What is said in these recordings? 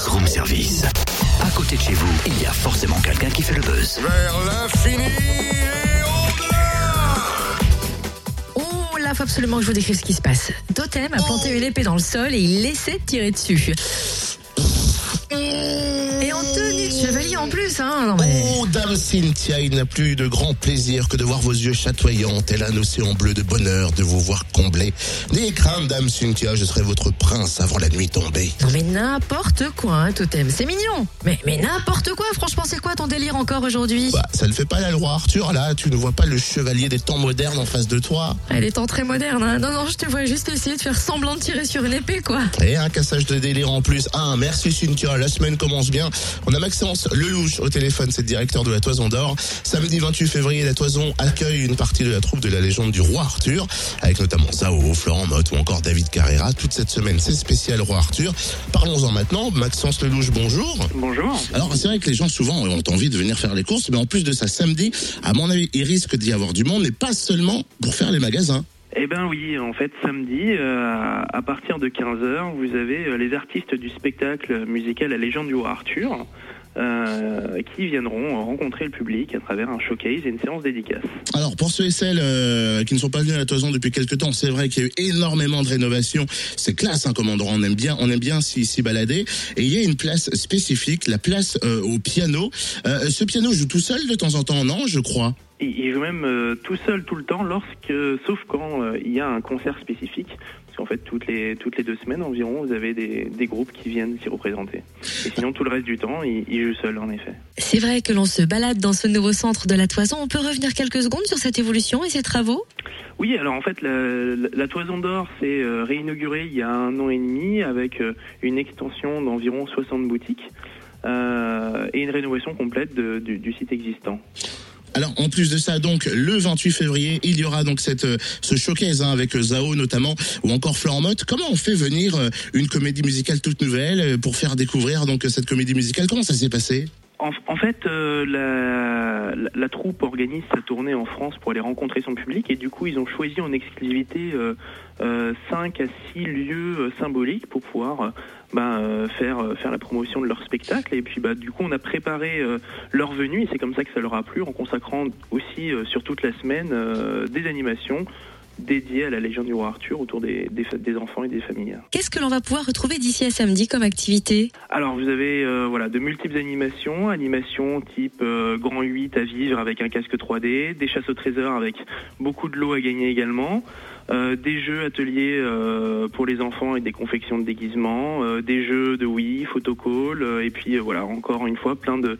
Buzz Room Service. À côté de chez vous, il y a forcément quelqu'un qui fait le buzz. Vers l'infini et au-delà Oh là, faut absolument que je vous décrive ce qui se passe. Totem a planté une épée dans le sol et il laissait tirer dessus. Et en tenue de chevalier en plus, hein. Non mais. Oh, Dame Cynthia, il n'a plus de grand plaisir que de voir vos yeux chatoyants, tel un océan bleu de bonheur, de vous voir comblé. N'ayez crainte, Dame Cynthia, je serai votre prince avant la nuit tombée. Non mais n'importe quoi, hein, Totem. C'est mignon. Mais, mais n'importe quoi, franchement, c'est quoi ton délire encore aujourd'hui? Bah, ça ne fait pas la loi, Arthur, là, tu ne vois pas le chevalier des temps modernes en face de toi Elle est en très moderne, hein. Non, non, je te vois juste essayer de faire semblant de tirer sur une épée, quoi. Et un cassage de délire en plus. Ah, merci Cynthia, la semaine commence bien. On a Maxence Lelouch au téléphone, c'est le directeur de la Toison d'Or. Samedi 28 février, la Toison accueille une partie de la troupe de la légende du roi Arthur, avec notamment Zao, Florent Motte ou encore David Carrera. Toute cette semaine, c'est spécial roi Arthur. Parlons-en maintenant. Maxence Lelouch, bonjour. Bonjour. Alors, c'est vrai que les gens souvent ont envie de venir faire les courses, mais en plus de ça, samedi, à mon avis, il risque d'y avoir du monde, mais pas seulement pour faire les magasins. Eh ben oui, en fait, samedi, euh, à partir de 15h, vous avez euh, les artistes du spectacle musical La légende du roi Arthur euh, qui viendront rencontrer le public à travers un showcase et une séance dédicace. Alors pour ceux et celles euh, qui ne sont pas venus à la Toison depuis quelques temps, c'est vrai qu'il y a eu énormément de rénovations. C'est classe, hein, comme endroit. On aime bien, on aime bien s'y s'y balader. Et il y a une place spécifique, la place euh, au piano. Ce piano joue tout seul de temps en temps, non Je crois? Il joue même tout seul tout le temps, lorsque, sauf quand il y a un concert spécifique. Qu'en fait, toutes les, toutes les deux semaines environ, vous avez des, des groupes qui viennent s'y représenter. Et sinon, tout le reste du temps, il, il joue seul, en effet. C'est vrai que l'on se balade dans ce nouveau centre de la Toison. On peut revenir quelques secondes sur cette évolution et ses travaux? Oui, alors en fait, la, la- la Toison d'Or s'est euh, réinaugurée il y a un an et demi avec euh, une extension d'environ 60 boutiques euh, et une rénovation complète de- du, du site existant. Alors en plus de ça, donc le 28 février, il y aura donc cette euh, ce showcase hein, avec euh, Zao notamment ou encore Florent. Comment on fait venir euh, une comédie musicale toute nouvelle pour faire découvrir donc cette comédie musicale? Comment ça s'est passé? En, fait, euh, la, troupe organise sa tournée en France pour aller rencontrer son public et du coup, ils ont choisi en exclusivité euh, euh, 5 à 6 lieux euh, symboliques pour pouvoir euh, bah, euh, faire, euh, faire la promotion de leur spectacle. Et puis, bah, du coup, on a préparé euh, leur venue et c'est comme ça que ça leur a plu en consacrant aussi euh, sur toute la semaine euh, des animations dédiées à la légende du roi Arthur autour des, des, fa- des enfants et des familles. Qu'est-ce que l'on va pouvoir retrouver d'ici à samedi comme activité? Alors vous avez euh, voilà de multiples animations, animations type euh, grand 8 à vivre avec un casque 3D, des chasses au trésor avec beaucoup de lots à gagner également, euh, des jeux ateliers euh, pour les enfants et des confections de déguisements, euh, des jeux de Wii, photocall et puis voilà encore une fois plein de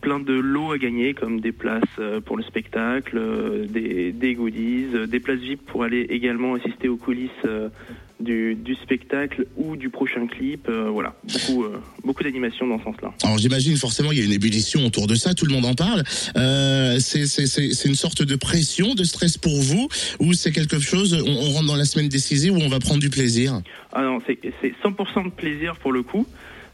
plein de lots à gagner comme des places euh, pour le spectacle, euh, des, des goodies, euh, des places VIP pour aller également assister aux coulisses du, du spectacle ou du prochain clip. euh, voilà, beaucoup, euh, beaucoup d'animations dans ce sens-là. Alors j'imagine forcément il y a une ébullition autour de ça, tout le monde en parle. Euh, c'est une sorte de pression, de stress pour vous ou c'est quelque chose, on, on rentre dans la semaine décisive où on va prendre du plaisir? Ah non, c'est 100% de plaisir pour le coup.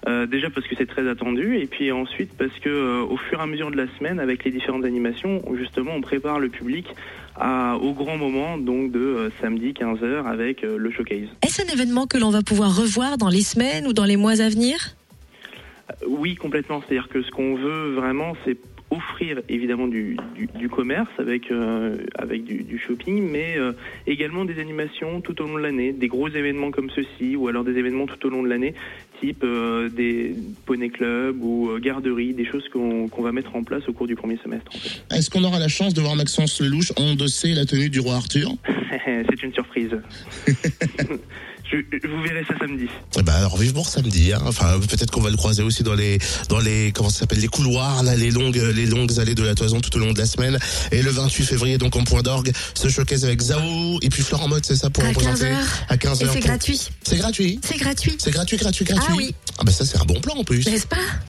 Euh, déjà parce que c'est très attendu et puis ensuite parce que euh, au fur et à mesure de la semaine avec les différentes animations justement on prépare le public à, au grand moment donc de euh, samedi 15h avec euh, le showcase. Est-ce un événement que l'on va pouvoir revoir dans les semaines ou dans les mois à venir? Oui, complètement. C'est-à-dire que ce qu'on veut vraiment, c'est offrir évidemment du, du, du commerce avec, euh, avec du, du shopping, mais euh, également des animations tout au long de l'année, des gros événements comme ceci, ou alors des événements tout au long de l'année, type euh, des poney clubs ou garderies, des choses qu'on va mettre en place au cours du premier semestre. En fait. Est-ce qu'on aura la chance de voir Maxence Lelouch endosser la tenue du roi Arthur? C'est une surprise. vous verrai ça samedi. Eh ben alors vive pour samedi. Hein. Enfin peut-être qu'on va le croiser aussi dans les dans les comment ça s'appelle les couloirs là, les longues les longues allées de la Toison tout au long de la semaine. Et le 28 février donc en point d'orgue ce showcase avec Zao et puis Florent Mode c'est ça pour À représenter 15h. à 15h. Et c'est gratuit. C'est gratuit. C'est gratuit. C'est gratuit gratuit gratuit. Ah oui. Ah ben ça c'est un bon plan en plus. N'est-ce pas?